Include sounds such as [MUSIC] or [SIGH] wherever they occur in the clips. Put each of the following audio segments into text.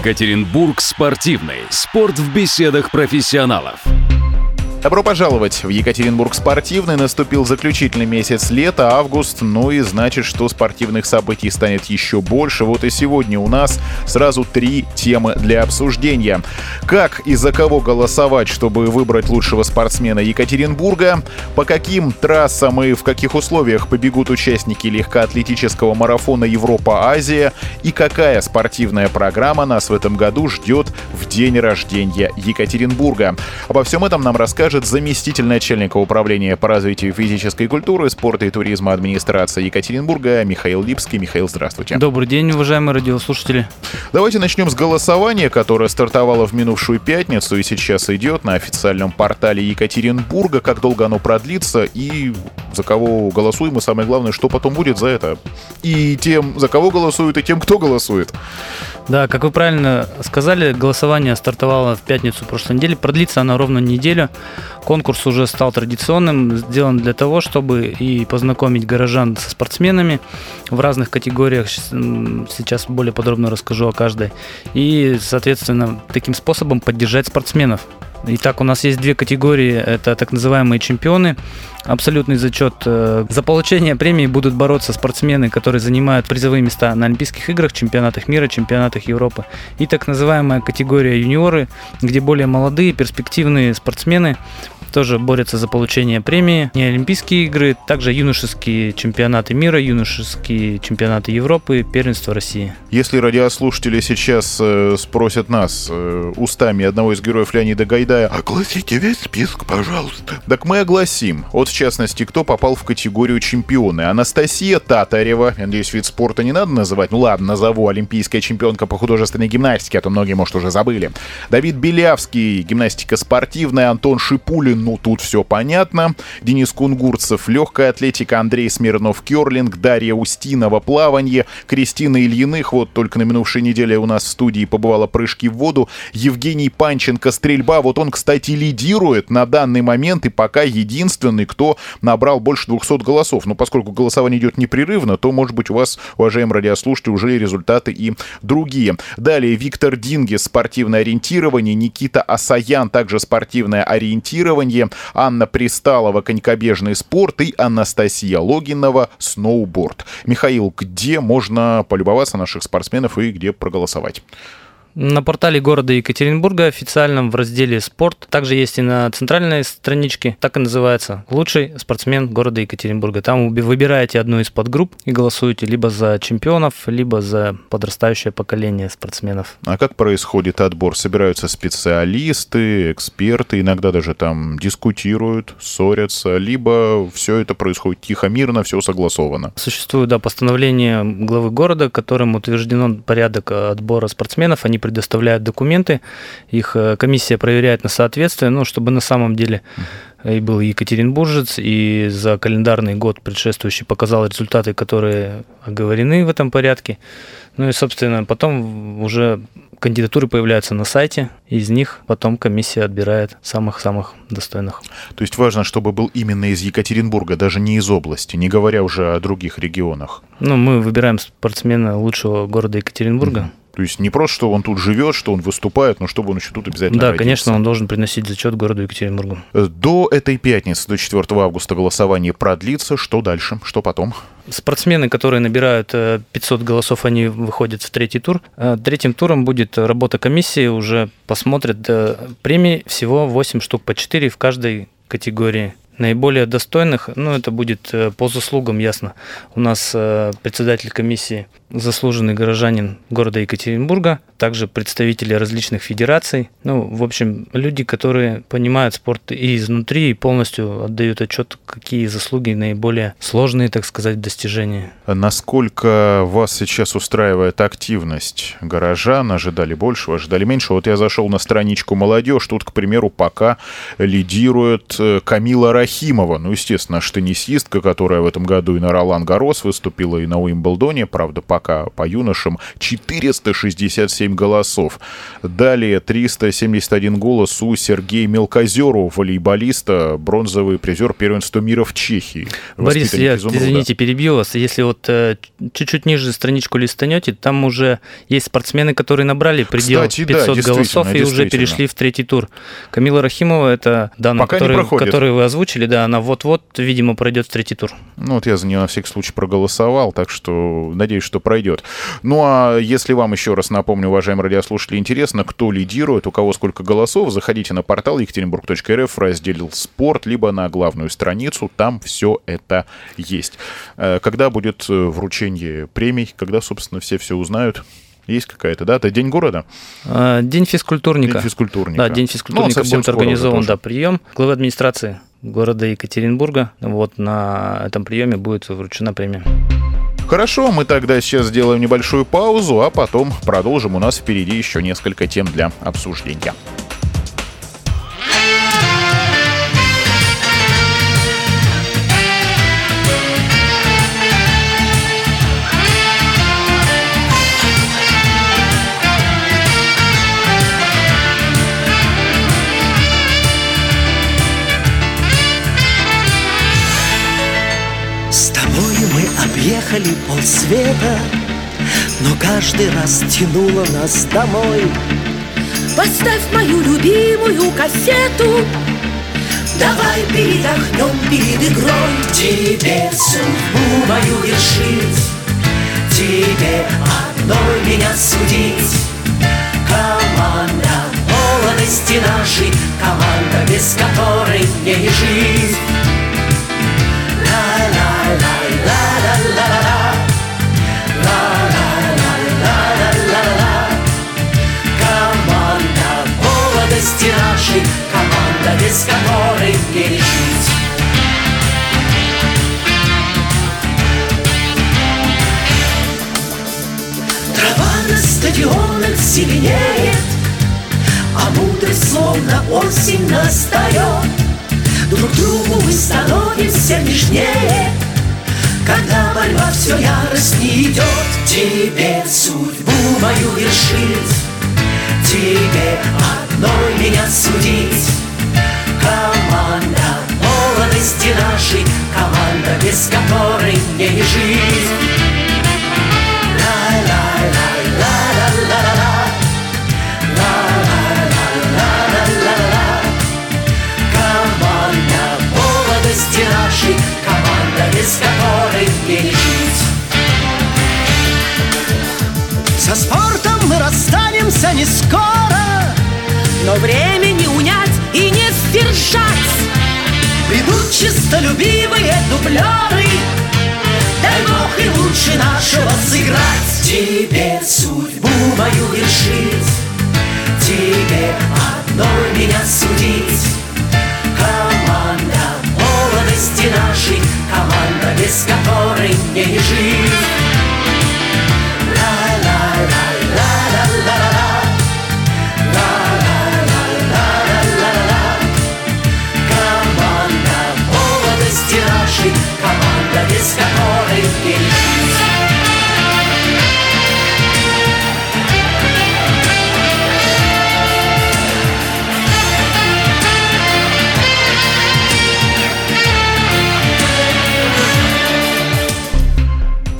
Екатеринбург спортивный. Спорт в беседах профессионалов. Добро пожаловать в Екатеринбург спортивный. Наступил заключительный месяц лета, август. Ну и значит, что спортивных событий станет еще больше. Вот и сегодня у нас сразу три темы для обсуждения. Как и за кого голосовать, чтобы выбрать лучшего спортсмена Екатеринбурга? По каким трассам и в каких условиях побегут участники легкоатлетического марафона Европа-Азия? И какая спортивная программа нас в этом году ждет в день рождения Екатеринбурга? Обо всем этом нам расскажет расскажет заместитель начальника управления по развитию физической культуры, спорта и туризма администрации Екатеринбурга Михаил Липский. Михаил, здравствуйте. Добрый день, уважаемые радиослушатели. Давайте начнем с голосования, которое стартовало в минувшую пятницу и сейчас идет на официальном портале Екатеринбурга. Как долго оно продлится и за кого голосуем, и самое главное, что потом будет за это. И тем, за кого голосуют, и тем, кто голосует. Да, как вы правильно сказали, голосование стартовало в пятницу прошлой недели. Продлится оно ровно неделю. Конкурс уже стал традиционным, сделан для того, чтобы и познакомить горожан со спортсменами в разных категориях. Сейчас более подробно расскажу о каждой. И, соответственно, таким способом поддержать спортсменов. Итак, у нас есть две категории. Это так называемые чемпионы. Абсолютный зачет. Э, за получение премии будут бороться спортсмены, которые занимают призовые места на Олимпийских играх, чемпионатах мира, чемпионатах Европы. И так называемая категория юниоры, где более молодые, перспективные спортсмены тоже борются за получение премии. Не Олимпийские игры, также юношеские чемпионаты мира, юношеские чемпионаты Европы, первенство России. Если радиослушатели сейчас э, спросят нас э, устами одного из героев Леонида Гайдая, огласите весь список, пожалуйста. Так мы огласим. Вот в частности, кто попал в категорию чемпионы. Анастасия Татарева, надеюсь, вид спорта не надо называть, ну ладно, назову, олимпийская чемпионка по художественной гимнастике, а то многие, может, уже забыли. Давид Белявский, гимнастика спортивная, Антон Шипулин, ну тут все понятно. Денис Кунгурцев, легкая атлетика, Андрей Смирнов, керлинг, Дарья Устинова, плавание, Кристина Ильиных, вот только на минувшей неделе у нас в студии побывала прыжки в воду, Евгений Панченко, стрельба, вот он, кстати, лидирует на данный момент и пока единственный, кто набрал больше 200 голосов. Но поскольку голосование идет непрерывно, то, может быть, у вас, уважаемые радиослушатели, уже результаты и другие. Далее Виктор Динги, спортивное ориентирование, Никита Асаян, также спортивное ориентирование, плавание, Анна Присталова конькобежный спорт и Анастасия Логинова сноуборд. Михаил, где можно полюбоваться наших спортсменов и где проголосовать? На портале города Екатеринбурга официальном в разделе «Спорт» также есть и на центральной страничке, так и называется «Лучший спортсмен города Екатеринбурга». Там вы выбираете одну из подгрупп и голосуете либо за чемпионов, либо за подрастающее поколение спортсменов. А как происходит отбор? Собираются специалисты, эксперты, иногда даже там дискутируют, ссорятся, либо все это происходит тихо, мирно, все согласовано? Существует, да, постановление главы города, которым утвержден порядок отбора спортсменов. Они предоставляют документы, их э, комиссия проверяет на соответствие, ну, чтобы на самом деле и был Екатеринбуржец, и за календарный год предшествующий показал результаты, которые оговорены в этом порядке. Ну и, собственно, потом уже кандидатуры появляются на сайте, из них потом комиссия отбирает самых-самых достойных. То есть важно, чтобы был именно из Екатеринбурга, даже не из области, не говоря уже о других регионах. Ну, мы выбираем спортсмена лучшего города Екатеринбурга. Mm-hmm. То есть не просто, что он тут живет, что он выступает, но чтобы он еще тут обязательно Да, родился. конечно, он должен приносить зачет городу Екатеринбургу. Э, до этой пятницы, до 4 августа голосование продлится. Что дальше? Что потом? Спортсмены, которые набирают 500 э, голосов, они выходят в третий тур. Э, третьим туром будет работа комиссии, уже посмотрят премии, всего 8 штук по 4 в каждой категории наиболее достойных, ну, это будет по заслугам, ясно. У нас председатель комиссии заслуженный горожанин города Екатеринбурга, также представители различных федераций. Ну, в общем, люди, которые понимают спорт и изнутри, и полностью отдают отчет, какие заслуги наиболее сложные, так сказать, достижения. Насколько вас сейчас устраивает активность горожан? Ожидали большего, ожидали меньшего? Вот я зашел на страничку «Молодежь», тут, к примеру, пока лидирует э, Камила Рахимова Рахимова. Ну, естественно, наша теннисистка, которая в этом году и на Ролан Гарос выступила, и на Уимблдоне, правда, пока по юношам, 467 голосов. Далее 371 голос у Сергея Мелкозеру, волейболиста, бронзовый призер первенства мира в Чехии. Борис, я, извините, перебью вас. Если вот э, чуть-чуть ниже страничку листанете, там уже есть спортсмены, которые набрали предел Кстати, 500 да, голосов и уже перешли в третий тур. Камила Рахимова, это данные, которые, которые вы озвучили, да, она вот-вот, видимо, пройдет в третий тур. Ну вот я за нее на всякий случай проголосовал, так что надеюсь, что пройдет. Ну а если вам еще раз напомню, уважаемые радиослушатели, интересно, кто лидирует, у кого сколько голосов, заходите на портал екатеринбург.рф, раздел «Спорт», либо на главную страницу, там все это есть. Э, когда будет э, вручение премий, когда, собственно, все все узнают? Есть какая-то дата? День города? А, день физкультурника. День физкультурника. Да, День физкультурника ну, будет организован, да, прием главы администрации города Екатеринбурга. Вот на этом приеме будет вручена премия. Хорошо, мы тогда сейчас сделаем небольшую паузу, а потом продолжим. У нас впереди еще несколько тем для обсуждения. Объехали полсвета, но каждый раз тянуло нас домой. Поставь мою любимую кассету, Давай передохнем перед игрой. Тебе судьбу мою решить Тебе одной меня судить. Команда молодости нашей Команда, без которой мне не жить без которой не решить Трава на стадионах зеленеет А мудрость словно осень настает Друг другу мы становимся нежнее Когда борьба все яростнее идет Тебе судьбу мою вершить Тебе одной меня судить Команда. Молодости нашей Команда, без которой мне не жить. Без которой не жить. Со спортом мы расстанемся не скоро, но время сдержать. Придут чистолюбивые дублеры, дай Бог и лучше нашего сыграть. Тебе судьбу мою вершить, тебе одной меня судить. Команда молодости нашей Команда, без которой не жить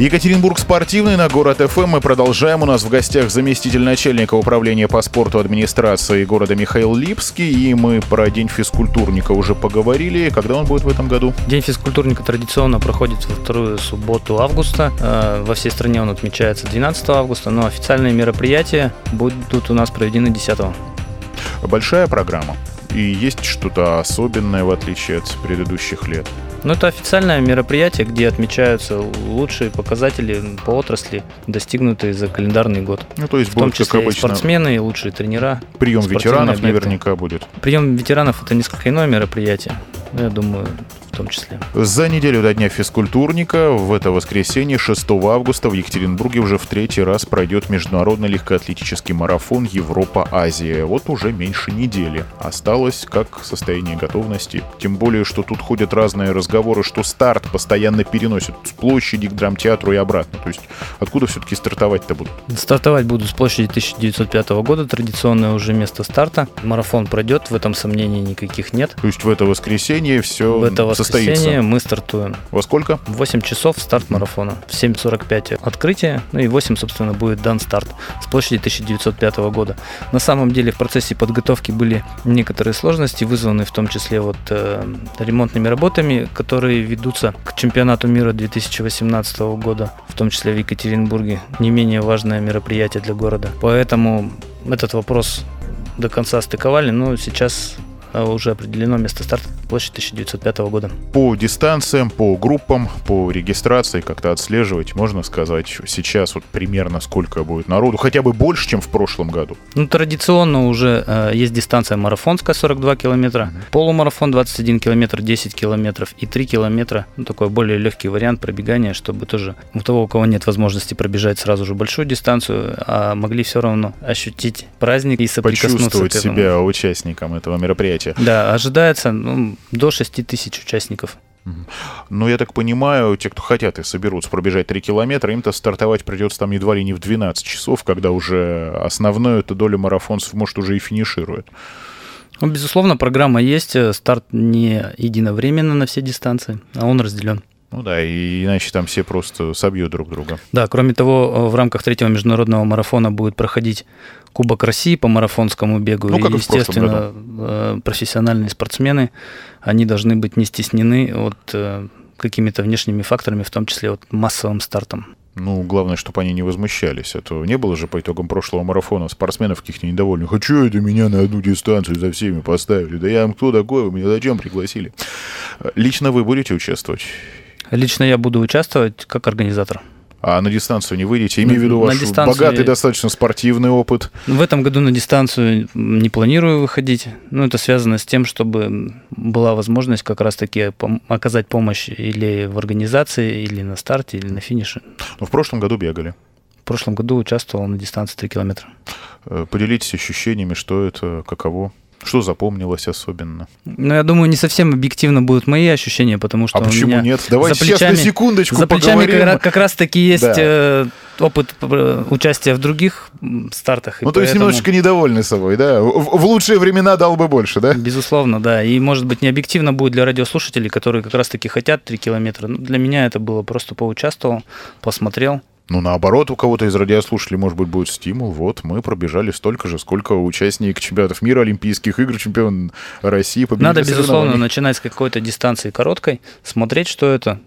Екатеринбург спортивный на город ФМ. Мы продолжаем. У нас в гостях заместитель начальника управления по спорту администрации города Михаил Липский. И мы про День физкультурника уже поговорили. Когда он будет в этом году? День физкультурника традиционно проходит во вторую субботу августа. Э, во всей стране он отмечается 12 августа, но официальные мероприятия будут у нас проведены 10. Большая программа. И есть что-то особенное, в отличие от предыдущих лет? Ну, это официальное мероприятие, где отмечаются лучшие показатели по отрасли, достигнутые за календарный год. Ну, то есть в том числе обычно... и спортсмены, и лучшие тренера. Прием ветеранов объекты. наверняка будет. Прием ветеранов – это несколько иное мероприятие. Я думаю, том числе. За неделю до Дня физкультурника в это воскресенье, 6 августа, в Екатеринбурге уже в третий раз пройдет международный легкоатлетический марафон Европа-Азия. Вот уже меньше недели. Осталось как состояние готовности. Тем более, что тут ходят разные разговоры, что старт постоянно переносят с площади к драмтеатру и обратно. То есть откуда все-таки стартовать-то будут? Стартовать буду с площади 1905 года, традиционное уже место старта. Марафон пройдет, в этом сомнений никаких нет. То есть в это воскресенье все В это состоится. мы стартуем. Во сколько? В 8 часов старт марафона. В 7.45 открытие, ну и 8, собственно, будет дан старт с площади 1905 года. На самом деле в процессе подготовки были некоторые сложности, вызванные в том числе вот э, ремонтными работами, которые ведутся к чемпионату мира 2018 года, в том числе в Екатеринбурге. Не менее важное мероприятие для города. Поэтому этот вопрос до конца стыковали, но сейчас уже определено место старта площадь 1905 года. По дистанциям, по группам, по регистрации как-то отслеживать, можно сказать, сейчас вот примерно сколько будет народу, хотя бы больше, чем в прошлом году. Ну, традиционно уже э, есть дистанция марафонская 42 километра, полумарафон 21 километр, 10 километров и 3 километра. Ну, такой более легкий вариант пробегания, чтобы тоже у того, у кого нет возможности пробежать сразу же большую дистанцию, а могли все равно ощутить праздник и соприкоснуться Почувствовать себя участником этого мероприятия. Да, ожидается ну, до 6 тысяч участников. Но я так понимаю, те, кто хотят и соберутся пробежать 3 километра, им-то стартовать придется там едва ли не в 12 часов, когда уже основную эту долю марафонцев, может, уже и финиширует. Ну, безусловно, программа есть, э, старт не единовременно на все дистанции, а он разделен. Ну да, и иначе там все просто собьют друг друга. Да, кроме того, э, в рамках третьего международного марафона будет проходить Кубок России по марафонскому бегу. Ну, как и и, естественно, э, профессиональные спортсмены, они должны быть не стеснены от э, какими-то внешними факторами, в том числе от массовым стартом. Ну, главное, чтобы они не возмущались. А то не было же по итогам прошлого марафона спортсменов каких-то недовольных. А что это меня на одну дистанцию за всеми поставили? Да я кто такой? Вы меня зачем пригласили? Лично вы будете участвовать? Лично я буду участвовать как организатор. А на дистанцию не выйдете? Имею в виду ваш дистанцию богатый достаточно спортивный опыт. В этом году на дистанцию не планирую выходить. Ну, это связано с тем, чтобы была возможность как раз-таки оказать помощь или в организации, или на старте, или на финише. Но в прошлом году бегали. В прошлом году участвовал на дистанции 3 километра. Э, Поделитесь ощущениями, что это, каково, что запомнилось особенно. Ну, я думаю, не совсем объективно будут мои ощущения, потому что а почему меня нет? Давайте за сейчас на плечами- секундочку за плечами поговорим. как, раз- как раз-таки есть Да. э, опыт э, участия в других стартах. Ну, то есть поэтому, немножечко недовольны собой, да? В, в лучшие времена дал бы больше, да? Безусловно, да. И, может быть, не объективно будет для радиослушателей, которые как раз-таки хотят 3 километра. Ну, для меня это было просто поучаствовал, посмотрел. Ну, наоборот, у кого-то из радиослушателей, может быть, будет стимул. Вот, мы пробежали столько же, сколько участник чемпионатов мира, Олимпийских игр, чемпион России, победитель Надо, безусловно, начинать с какой-то дистанции короткой, смотреть, что это.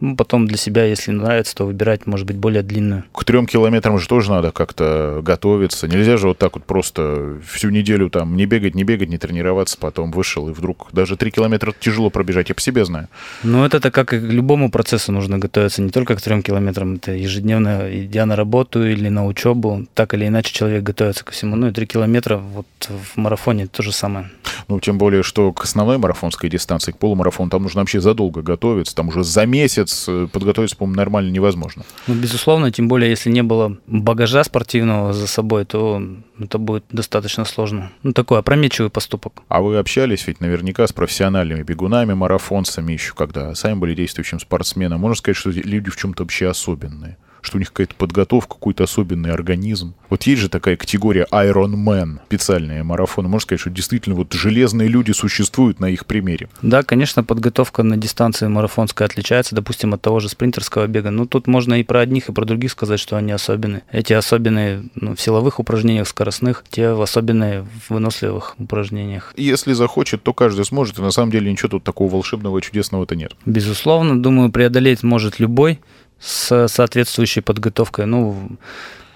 Ну, потом для себя, если нравится, то выбирать, может быть, более длинную. К трем километрам же тоже надо как-то готовиться. Нельзя же вот так вот просто всю неделю там не бегать, не бегать, не тренироваться, потом вышел, и вдруг даже три километра тяжело пробежать, я по себе знаю. Но это как и к любому процессу нужно готовиться, не только к трем километрам. Это ежедневно, идя на работу или на учебу, так или иначе человек готовится ко всему. Ну и три километра вот в марафоне то же самое. Ну, тем более, что к основной марафонской дистанции, к полумарафону, там нужно вообще задолго готовиться. Там уже за месяц э, подготовиться, по-моему, нормально невозможно. Ну, безусловно, тем более, если не было багажа спортивного за собой, то это будет достаточно сложно. Ну, такой опрометчивый поступок. А вы общались ведь наверняка с профессиональными бегунами, марафонцами еще, когда сами были действующим спортсменом. Можно сказать, что люди в чем-то вообще особенные? Что у них какая-то подготовка, какой-то особенный организм. Вот есть же такая категория Iron Man, специальные марафоны. Можно сказать, что действительно вот железные люди существуют на их примере. Да, конечно, подготовка на дистанции марафонская отличается, допустим, от того же спринтерского бега. Но тут можно и про одних, и про других сказать, что они особенные. Эти особенные ну, в силовых упражнениях, скоростных, те особенные в выносливых упражнениях. Если захочет, то каждый сможет, и на самом деле ничего тут такого волшебного и чудесного-то нет. Безусловно, думаю, преодолеть может любой с соответствующей подготовкой. Ну,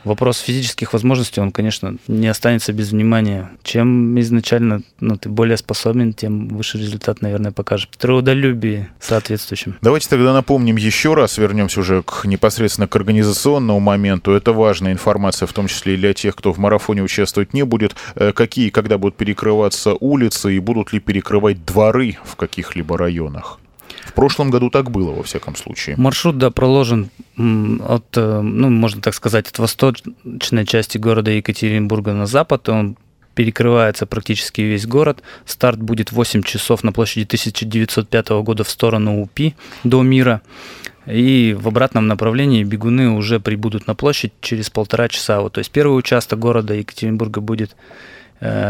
вопрос физических возможностей, он, конечно, не останется без внимания. Чем изначально ну, ты более способен, тем выше результат, наверное, покажет. Трудолюбие соответствующим. Давайте тогда напомним еще раз, вернемся уже к, непосредственно к организационному моменту. Это важная информация, в том числе и для тех, кто в марафоне участвовать не будет. Э, Какие, и когда будут перекрываться улицы и будут ли перекрывать дворы в каких-либо районах? Прошлом году так было, во всяком случае. Маршрут, да, проложен от, э, ну, можно так сказать, от восточной части города Екатеринбурга на запад. Он перекрывается практически весь город. Старт будет 8 часов на площади 1905 года в сторону УПИ до Мира. И в обратном направлении бегуны уже прибудут на площадь через полтора часа. Вот, то есть первый участок города Екатеринбурга будет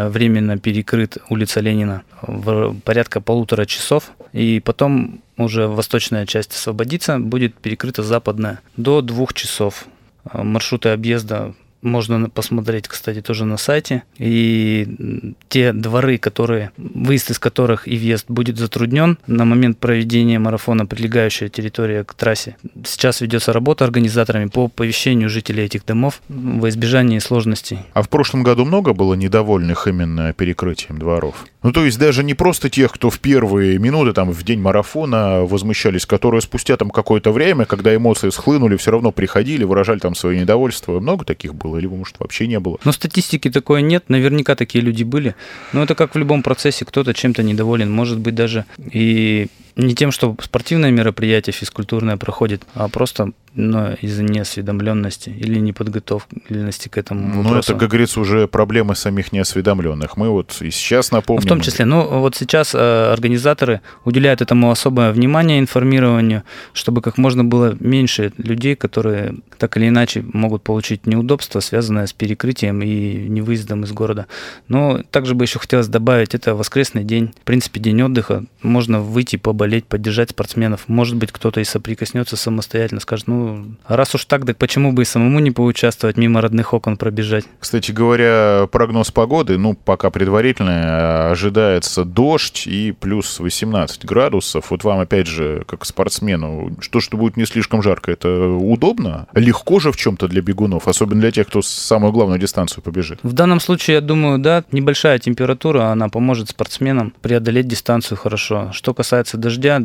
временно перекрыт улица Ленина в порядка полутора часов. И потом уже восточная часть освободится, будет перекрыта западная до двух часов. Э, маршруты объезда можно посмотреть, кстати, тоже на сайте. И те дворы, которые, выезд из которых и въезд будет затруднен на момент проведения марафона, прилегающая территория к трассе. Сейчас ведется работа организаторами по оповещению жителей этих домов во избежание сложностей. А в прошлом году много было недовольных именно перекрытием дворов? Ну, то есть даже не просто тех, кто в первые минуты, там, в день марафона возмущались, которые спустя там какое-то время, когда эмоции схлынули, все равно приходили, выражали там свое недовольство. Много таких было? Либо, может, вообще не было? Но статистики такой нет. Наверняка такие люди были. Но это как в любом процессе. Кто-то чем-то недоволен. Может быть, даже и не тем, что спортивное мероприятие физкультурное проходит, а просто но из-за неосведомленности или неподготовленности к этому Ну, это, как говорится, уже проблемы самих неосведомленных. Мы вот и сейчас напомним... В том числе, ну, вот сейчас э, организаторы уделяют этому особое внимание информированию, чтобы как можно было меньше людей, которые так или иначе могут получить неудобства, связанное с перекрытием и невыездом из города. Но также бы еще хотелось добавить, это воскресный день, в принципе, день отдыха. Можно выйти, поболеть, поддержать спортсменов. Может быть, кто-то и соприкоснется самостоятельно, скажет, ну, раз уж так, так почему бы и самому не поучаствовать, мимо родных окон пробежать? Кстати говоря, прогноз погоды, ну, пока предварительный, а, ожидается дождь и плюс 18 градусов. Вот вам, опять же, как спортсмену, что, что будет не слишком жарко, это удобно? Легко же в чем-то для бегунов, особенно для тех, кто самую главную дистанцию побежит? В данном случае, я думаю, да, небольшая температура, она поможет спортсменам преодолеть дистанцию хорошо. Что касается дождя,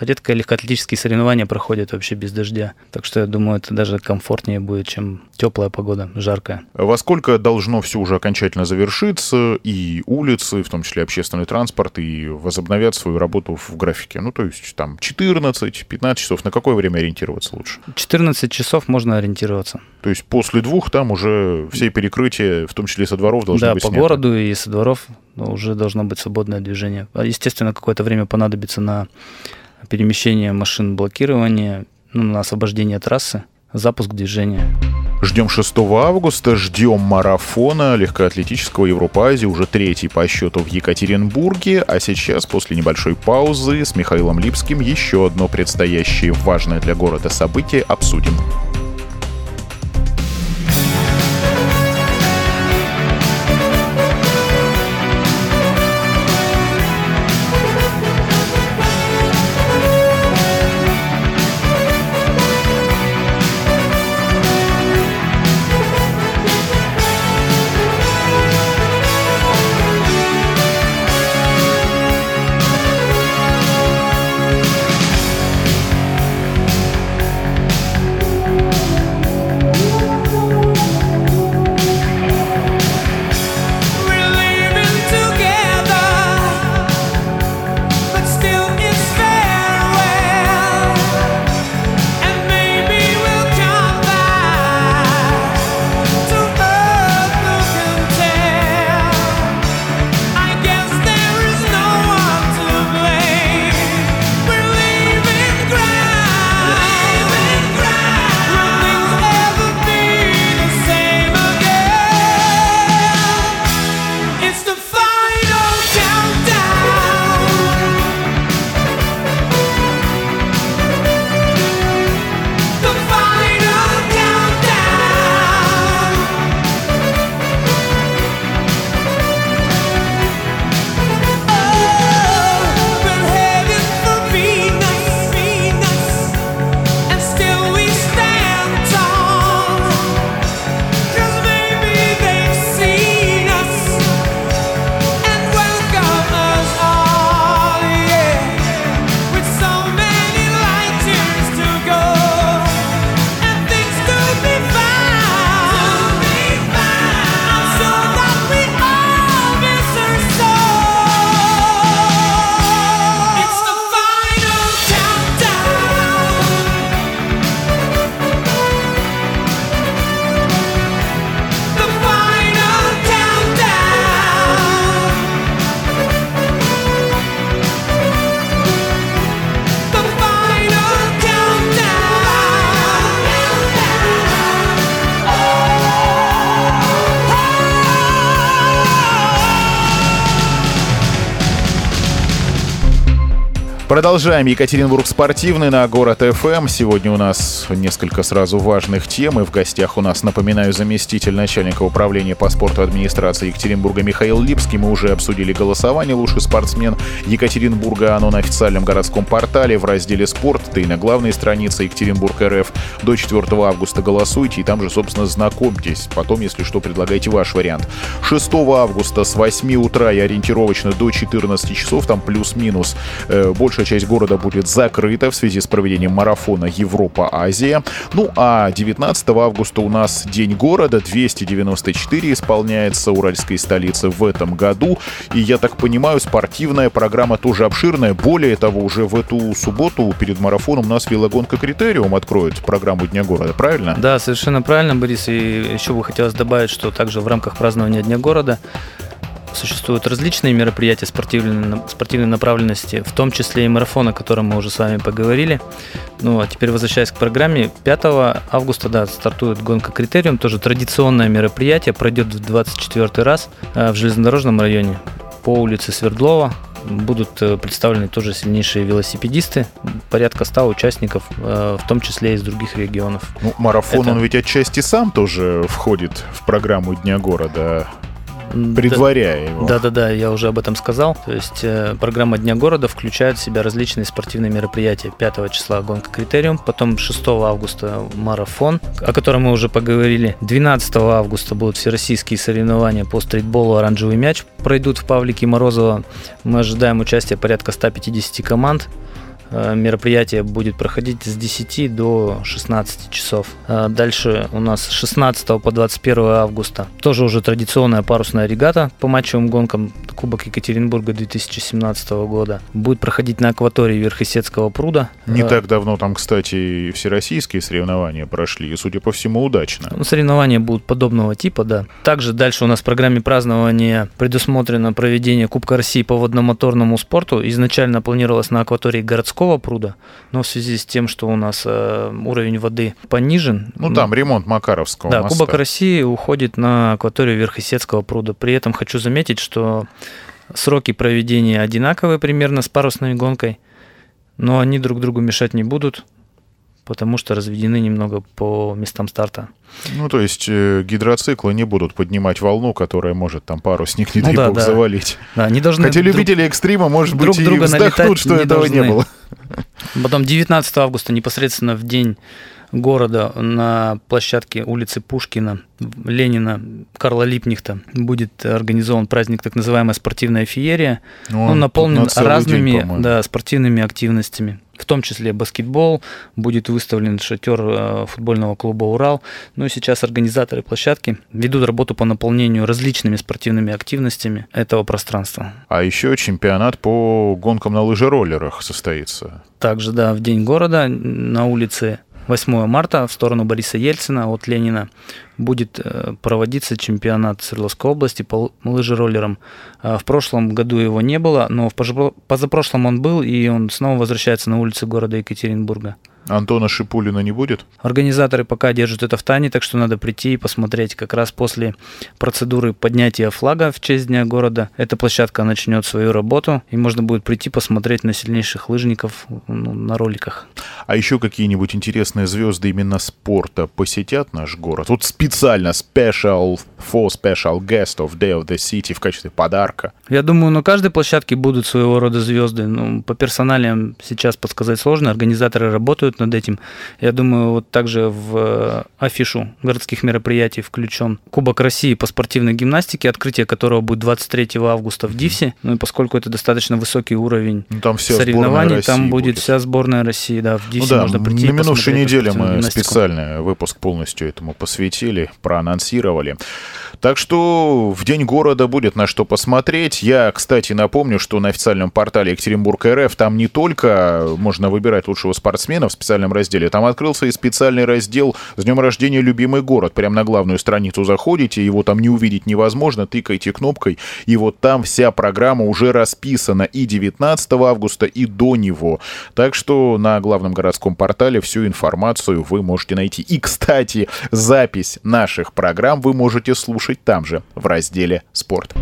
редко легкоатлетические соревнования проходят вообще без дождя. Так что я думаю, это даже комфортнее будет, чем теплая погода, жаркая. Во сколько должно все уже окончательно завершиться, и улицы, в том числе общественный транспорт, и возобновят свою работу в графике? Ну, то есть там 14-15 часов. На какое время ориентироваться лучше? 14 часов можно ориентироваться. То есть после двух там уже все перекрытия, в том числе со дворов, должны да, быть по сняты. городу и со дворов уже должно быть свободное движение. А, Естественно, какое-то время понадобится на перемещение машин блокирования, ну, на освобождение трассы, запуск движения. Ждем 6 августа, ждем марафона легкоатлетического Европа Азии, уже третий по счету в Екатеринбурге. А сейчас, после небольшой паузы, с Михаилом Липским еще одно предстоящее важное для города событие обсудим. Продолжаем Екатеринбург спортивный на Город ФМ. Сегодня у нас несколько сразу важных тем. И в гостях у нас, напоминаю, заместитель начальника управления по спорту администрации Екатеринбурга Михаил Липский. Мы уже обсудили голосование «Лучший спортсмен Екатеринбурга». Оно на официальном городском портале в разделе «Спорт», да и на главной странице Екатеринбург РФ. До 4 августа голосуйте и там же, собственно, знакомьтесь. Потом, если что, предлагайте ваш вариант. 6 августа с 8 утра и ориентировочно до 14 часов, там плюс-минус, э, больше часть города будет закрыта в связи с проведением марафона Европа-Азия. Ну а 19 августа у нас День города, 294 исполняется уральской столицы в этом году. И я так понимаю, спортивная программа тоже обширная. Более того, уже в эту субботу перед марафоном у нас велогонка Критериум откроет программу Дня города, правильно? Да, совершенно правильно, Борис. И еще бы хотелось добавить, что также в рамках празднования Дня города Существуют различные мероприятия спортивной, спортивной направленности, в том числе и марафон, о котором мы уже с вами поговорили. Ну а теперь возвращаясь к программе, 5 августа да, стартует гонка «Критериум», тоже традиционное мероприятие, пройдет в 24 раз э, в железнодорожном районе по улице Свердлова. Будут э, представлены тоже сильнейшие велосипедисты, порядка 100 участников, э, в том числе из других регионов. Ну, марафон, Это... он ведь отчасти сам тоже входит в программу Дня города предваряя да, его. Да-да-да, я уже об этом сказал. То есть э, программа Дня города включает в себя различные спортивные мероприятия. 5 числа гонка Критериум, потом 6 августа марафон, о котором мы уже поговорили. 12 августа будут всероссийские соревнования по стритболу «Оранжевый мяч» пройдут в Павлике Морозово. Мы ожидаем участия порядка 150 команд. Э, мероприятие будет проходить с 10 до 16 часов. Э, дальше у нас с 16 по 21 августа тоже уже традиционная парусная регата по матчевым гонкам Кубок Екатеринбурга 2017 года. Будет проходить на акватории Верхесецкого пруда. Не э, так давно там, кстати, всероссийские соревнования прошли, и, судя по всему, удачно. Ну, соревнования будут подобного типа, да. Также дальше у нас в программе празднования предусмотрено проведение Кубка России по водномоторному спорту. Изначально планировалось на акватории городского городского пруда, но в связи с тем, что у нас э, уровень воды понижен... Ну, там ремонт Макаровского Да, моста. Кубок России уходит на акваторию Верхесецкого пруда. При этом хочу заметить, что сроки проведения одинаковые примерно с парусной гонкой, но они друг другу мешать не будут потому что разведены немного по местам старта. Ну, то есть э, гидроциклы не будут поднимать волну, которая может там парусник, не ну, дай да, бог, да. завалить. Да, они должны Хотя друг... любители экстрима, может друг быть, друга и вздохнут, что не этого должны. не было. Потом 19 августа, непосредственно в день города на площадке улицы Пушкина, Ленина, Карла Липнихта будет организован праздник так называемая спортивная феерия. Ну, Он наполнен разными день, да, спортивными активностями в том числе баскетбол, будет выставлен шатер э, футбольного клуба «Урал». Ну и сейчас организаторы площадки ведут работу по наполнению различными спортивными активностями этого пространства. А еще чемпионат по гонкам на лыжероллерах состоится. Также, да, в День города на улице 8 марта в сторону Бориса Ельцина от Ленина будет э, проводиться чемпионат Свердловской области по лыжероллерам. А в прошлом году его не было, но в позапрошлом он был, и он снова возвращается на улицы города Екатеринбурга. Антона Шипулина не будет? Организаторы пока держат это в тайне, так что надо прийти и посмотреть как раз после процедуры поднятия флага в честь Дня города. Эта площадка начнет свою работу, и можно будет прийти посмотреть на сильнейших лыжников ну, на роликах. А еще какие-нибудь интересные звезды именно спорта посетят наш город? Вот специально special for special guest of Day of the City в качестве подарка. Я думаю, на каждой площадке будут своего рода звезды. Ну, по персоналиям сейчас подсказать сложно. Организаторы работают над этим. Я думаю, вот также в э, афишу городских мероприятий включен Кубок России по спортивной гимнастике, открытие которого будет 23 августа в Дивсе. Ну и поскольку это достаточно высокий уровень ну, там вся соревнований, там будет, будет вся сборная России. Да, в Дивсе ну, да, можно прийти На минувшей неделе мы специальный выпуск полностью этому посвятили, проанонсировали. Так что в День города будет на что посмотреть. Я, кстати, напомню, что на официальном портале Екатеринбург РФ там не только можно выбирать лучшего спортсмена в специальном разделе, там открылся и специальный раздел «С днем рождения, любимый город». Прям на главную страницу заходите, его там не увидеть невозможно, тыкайте кнопкой, и вот там вся программа уже расписана и 19 августа, и до него. Так что на главном городском портале всю информацию вы можете найти. И, кстати, запись наших программ вы можете слушать там же, в разделе «Спорт».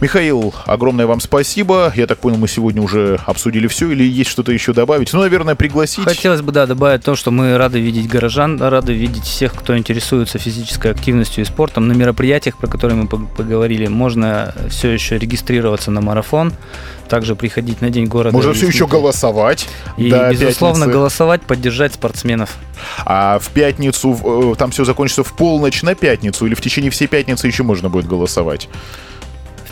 Михаил, огромное вам спасибо. Я так понял, мы сегодня уже обсудили все или есть что-то еще добавить? Ну, наверное, пригласить. Хотелось бы, да, добавить то, что мы рады видеть горожан, рады видеть всех, кто интересуется физической активностью и спортом. На мероприятиях, про которые мы поговорили, можно все еще регистрироваться на марафон, также приходить на День города. Можно все еще голосовать. И, безусловно, пятницы. голосовать, поддержать спортсменов. А в пятницу, э, там все закончится в полночь на пятницу или в течение всей пятницы еще можно будет голосовать?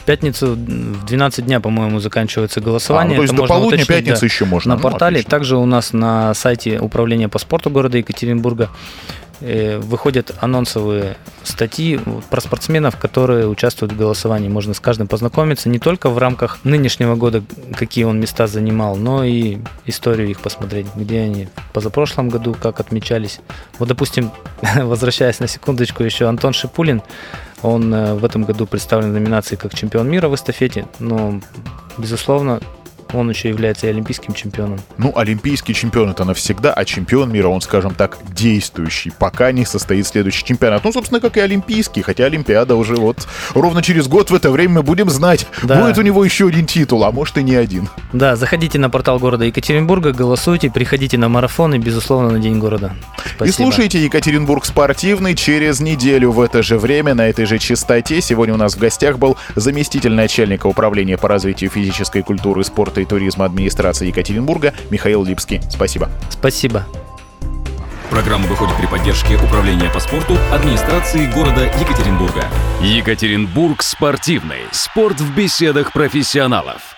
В пятницу в 12 дня, по-моему, заканчивается голосование. А, ну, то есть Это до полудня пятницы да, еще можно. На ну, портале, отлично. также у нас на сайте Управления по спорту города Екатеринбурга Э, выходят анонсовые статьи про спортсменов, которые участвуют в голосовании. Можно с каждым познакомиться не только в рамках нынешнего года, какие он места занимал, но и историю их посмотреть, где они в позапрошлом году, как отмечались. Вот, допустим, [LAUGHS] возвращаясь на секундочку, еще Антон Шипулин, он э, в этом году представлен в номинации как чемпион мира в эстафете, но, безусловно, он еще является и олимпийским чемпионом. Ну, олимпийский чемпион это навсегда, а чемпион мира, он, скажем так, действующий, пока не состоит следующий чемпионат. Ну, собственно, как и олимпийский, хотя Олимпиада уже вот ровно через год в это время мы будем знать, да. будет у него еще один титул, а может и не один. Да, заходите на портал города Екатеринбурга, голосуйте, приходите на марафон и, безусловно, на День города. Спасибо. И слушайте Екатеринбург спортивный через неделю в это же время, на этой же частоте. Сегодня у нас в гостях был заместитель начальника управления по развитию физической культуры, спорта и туризма администрации Екатеринбурга Михаил Липский. Спасибо. Спасибо. Программа выходит при поддержке Управления по спорту администрации города Екатеринбурга. Екатеринбург спортивный. Спорт в беседах профессионалов.